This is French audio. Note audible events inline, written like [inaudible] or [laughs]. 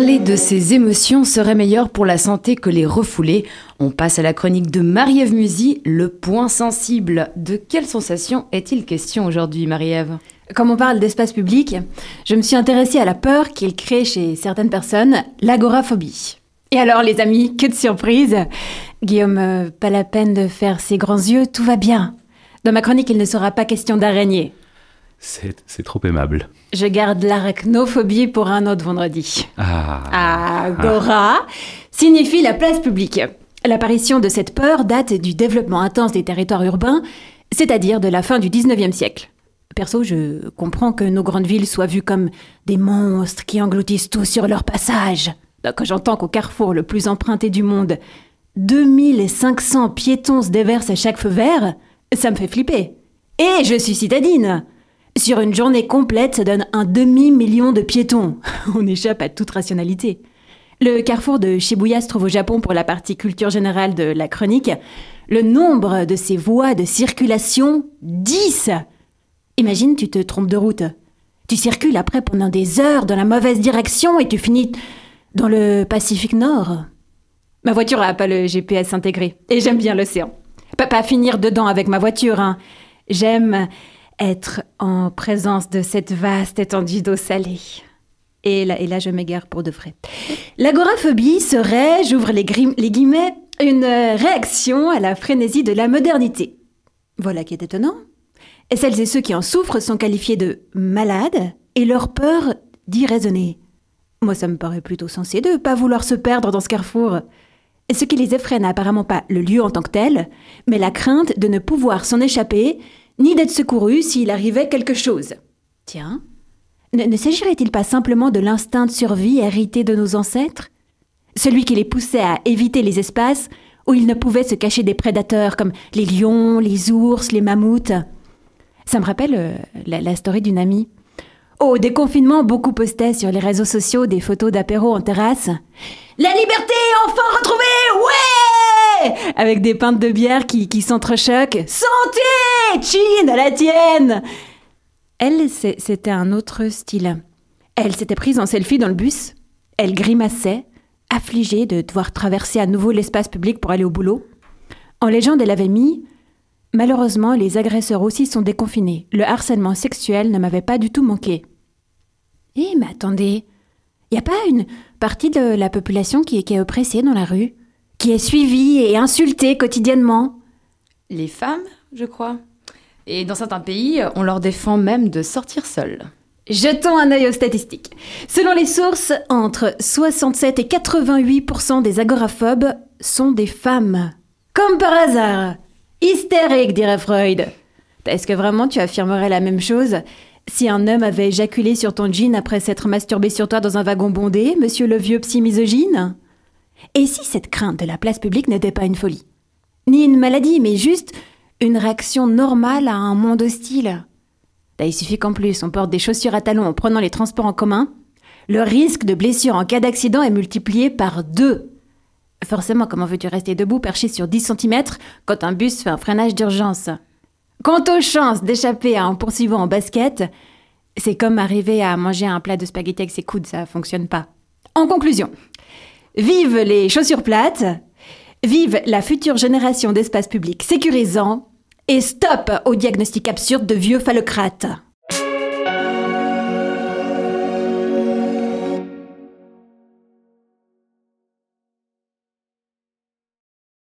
Parler de ses émotions serait meilleur pour la santé que les refouler. On passe à la chronique de Marie-Ève Musy, le point sensible. De quelle sensation est-il question aujourd'hui, Marie-Ève? Comme on parle d'espace public, je me suis intéressée à la peur qu'il crée chez certaines personnes, l'agoraphobie. Et alors, les amis, que de surprise Guillaume, euh, pas la peine de faire ses grands yeux, tout va bien. Dans ma chronique, il ne sera pas question d'araignée. C'est trop aimable. Je garde l'arachnophobie pour un autre vendredi. Ah. Agora signifie la place publique. L'apparition de cette peur date du développement intense des territoires urbains, c'est-à-dire de la fin du 19e siècle. Perso, je comprends que nos grandes villes soient vues comme des monstres qui engloutissent tout sur leur passage. Quand j'entends qu'au carrefour le plus emprunté du monde, 2500 piétons se déversent à chaque feu vert, ça me fait flipper. Et je suis citadine. Sur une journée complète, ça donne un demi-million de piétons. [laughs] On échappe à toute rationalité. Le carrefour de Shibuya se trouve au Japon pour la partie culture générale de la chronique. Le nombre de ces voies de circulation, 10 Imagine, tu te trompes de route. Tu circules après pendant des heures dans la mauvaise direction et tu finis dans le Pacifique Nord. Ma voiture n'a pas le GPS intégré et j'aime bien l'océan. Pas finir dedans avec ma voiture, hein. J'aime être en présence de cette vaste étendue d'eau salée. Et là, et là, je m'égare pour de vrai. L'agoraphobie serait, j'ouvre les, guillemets, une réaction à la frénésie de la modernité. Voilà qui est étonnant. Et celles et ceux qui en souffrent sont qualifiés de malades et leur peur d'irraisonner. Moi, ça me paraît plutôt sensé de ne pas vouloir se perdre dans ce carrefour. Ce qui les effraie n'a apparemment pas le lieu en tant que tel, mais la crainte de ne pouvoir s'en échapper ni d'être secouru s'il arrivait quelque chose. Tiens, ne, s'agirait-il pas simplement de l'instinct de survie hérité de nos ancêtres? Celui qui les poussait à éviter les espaces où ils ne pouvaient se cacher des prédateurs comme les lions, les ours, les mammouths. Ça me rappelle euh, la, story d'une amie. Au déconfinement, beaucoup postaient sur les réseaux sociaux des photos d'apéro en terrasse. La liberté enfin retrouvée Ouais Avec des pintes de bière qui, qui s'entrechoquent. Santé Chin, à la tienne Elle, c'était un autre style. Elle s'était prise en selfie dans le bus. Elle grimaçait, affligée de devoir traverser à nouveau l'espace public pour aller au boulot. En légende, elle avait mis Malheureusement, les agresseurs aussi sont déconfinés. Le harcèlement sexuel ne m'avait pas du tout manqué. Eh, mais attendez, n'y a pas une partie de la population qui est, qui est oppressée dans la rue? Qui est suivie et insultée quotidiennement Les femmes, je crois. Et dans certains pays, on leur défend même de sortir seules. Jetons un œil aux statistiques. Selon les sources, entre 67 et 88 des agoraphobes sont des femmes. Comme par hasard. Hystérique, dirait Freud. Est-ce que vraiment tu affirmerais la même chose? Si un homme avait éjaculé sur ton jean après s'être masturbé sur toi dans un wagon bondé, monsieur le vieux psy misogyne? Et si cette crainte de la place publique n'était pas une folie Ni une maladie, mais juste une réaction normale à un monde hostile. il suffit qu'en plus on porte des chaussures à talons en prenant les transports en commun, le risque de blessure en cas d'accident est multiplié par deux. Forcément, comment veux-tu rester debout perché sur 10 cm quand un bus fait un freinage d'urgence Quant aux chances d'échapper à un poursuivant en basket, c'est comme arriver à manger un plat de spaghettis avec ses coudes, ça fonctionne pas. En conclusion, vive les chaussures plates, vive la future génération d'espaces publics sécurisants et stop au diagnostic absurde de vieux phallocrates.